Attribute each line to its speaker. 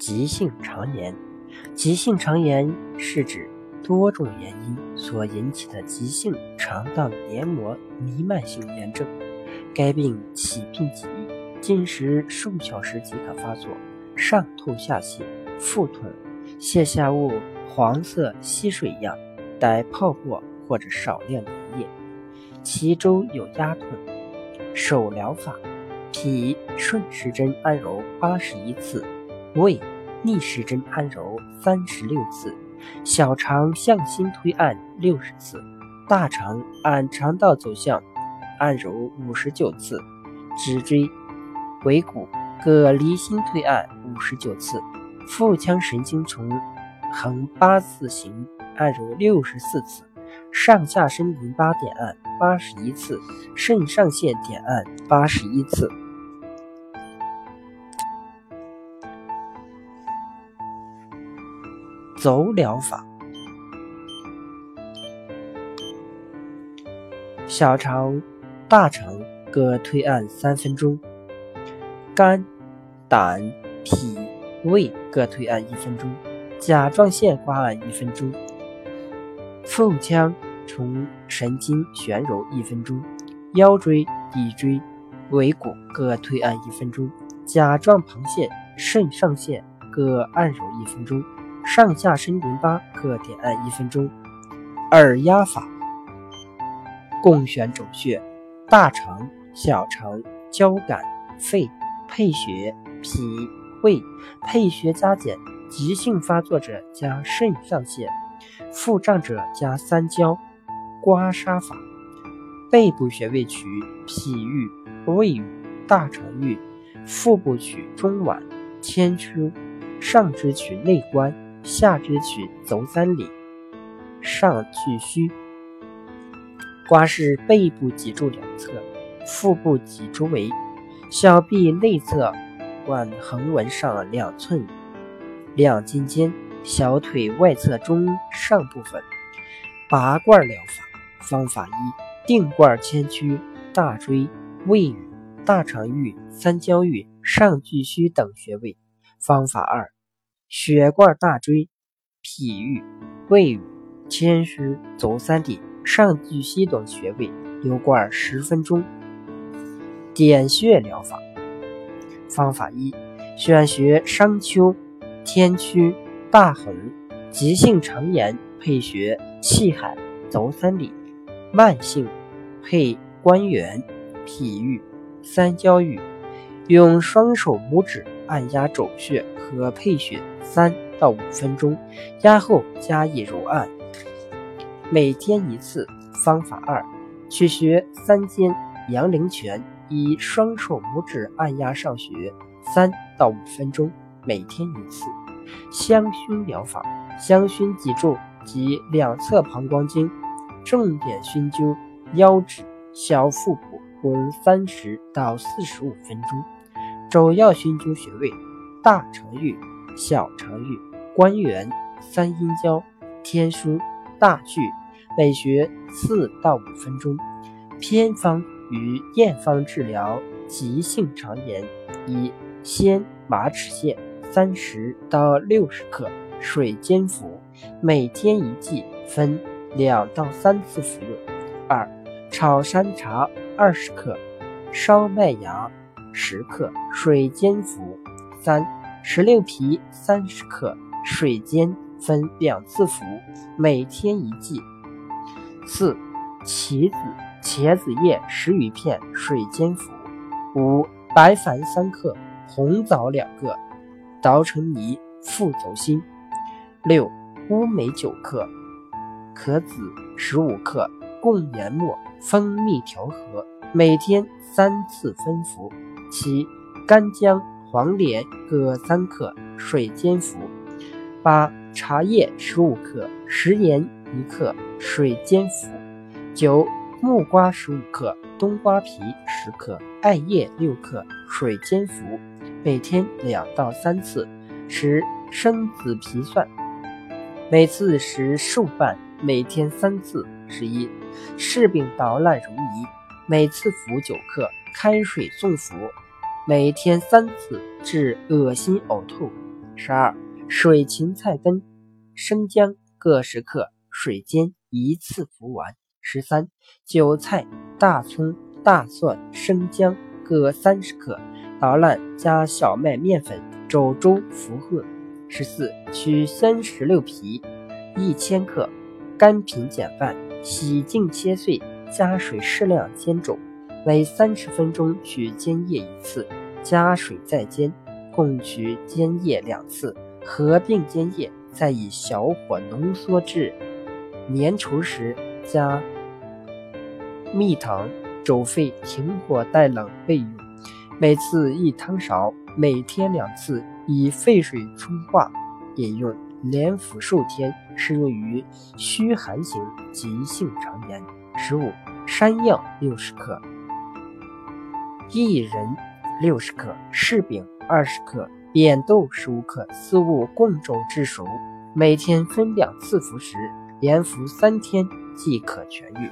Speaker 1: 急性肠炎，急性肠炎是指多种原因所引起的急性肠道黏膜弥漫性炎症。该病起病急，进食数小时即可发作，上吐下泻，腹痛，泻下物黄色稀水样，带泡沫或者少量粘液，其中有压痛。手疗法：脾顺时针按揉八十一次。胃逆时针按揉三十六次，小肠向心推按六十次，大肠按肠道走向按揉五十九次，脊椎、尾骨各离心推按五十九次，腹腔神经丛横八字形按揉六十四次，上下身淋巴点按八十一次，肾上腺点按八十一次。走疗法：小肠、大肠各推按三分钟，肝、胆、脾、胃各推按一分钟，甲状腺刮按一分钟，腹腔从神经旋揉一分钟，腰椎、骶椎、尾骨各推按一分钟，甲状旁腺、肾上腺各按揉一分钟。上下身淋巴各点按一分钟。耳压法：共选走穴：大肠、小肠、交感、肺、配穴、脾、胃。配穴加减：急性发作者加肾上腺，腹胀者加三焦。刮痧法：背部穴位取脾俞、胃俞、大肠俞，腹部取中脘、天枢，上肢取内关。下肢取足三里，上巨虚。刮拭背部脊柱两侧，腹部脊柱围，小臂内侧腕横纹上两寸，两筋间，小腿外侧中上部分。拔罐疗法方法一：定罐牵曲大椎、胃俞、大肠俞、三焦俞、上巨虚等穴位。方法二。血罐大椎、脾俞、胃俞、天枢、足三里、上巨溪等穴位，游罐十分钟。点穴疗法方法一：选穴商丘、天枢、大横。急性肠炎配穴气海、足三里；慢性配关元、脾俞、三焦俞。用双手拇指按压肘穴和配穴。三到五分钟，压后加以揉按，每天一次。方法二：取穴三间阳陵泉，以双手拇指按压上穴，三到五分钟，每天一次。香薰疗法：香薰脊柱及两侧膀胱经，重点熏灸腰指、小腹部，温三十到四十五分钟。主要熏灸穴位：大肠俞。小肠俞、关元、三阴交、天枢、大巨，每穴四到五分钟。偏方与验方治疗急性肠炎：一、鲜马齿苋三十到六十克，水煎服，每天一剂，分两到三次服用。二、炒山茶二十克，烧麦芽十克，水煎服。三。石榴皮三十克，水煎，分两次服，每天一剂。四、茄子茄子叶十余片，水煎服。五、白矾三克，红枣两个，捣成泥，附走心。六、乌梅九克，壳子十五克，共研末，蜂蜜调和，每天三次分服。七、干姜。黄连各三克，水煎服。八、茶叶十五克，食盐一克，水煎服。九、木瓜十五克，冬瓜皮十克，艾叶六克，水煎服。每天两到三次。十、生紫皮蒜，每次食数瓣，每天三次。十一、柿饼捣烂溶泥，每次服九克，开水送服。每天三次，治恶心呕吐。十二、水芹菜根、生姜各十克，水煎一次服完。十三、韭菜、大葱、大蒜、生姜各三十克，捣烂加小麦面粉煮粥服喝。十四、取鲜石榴皮一千克，干品减饭，洗净切碎，加水适量煎煮，每三十分钟取煎液一次，加水再煎，共取煎液两次，合并煎液，再以小火浓缩至粘稠时。加蜜糖，煮沸，停火待冷备用。每次一汤勺，每天两次，以沸水冲化饮用，连服数天。适用于虚寒型急性肠炎。十五，山药六十克，薏仁六十克，柿饼二十克，扁豆十五克，四物共煮至熟，每天分两次服食。连服三天即可痊愈。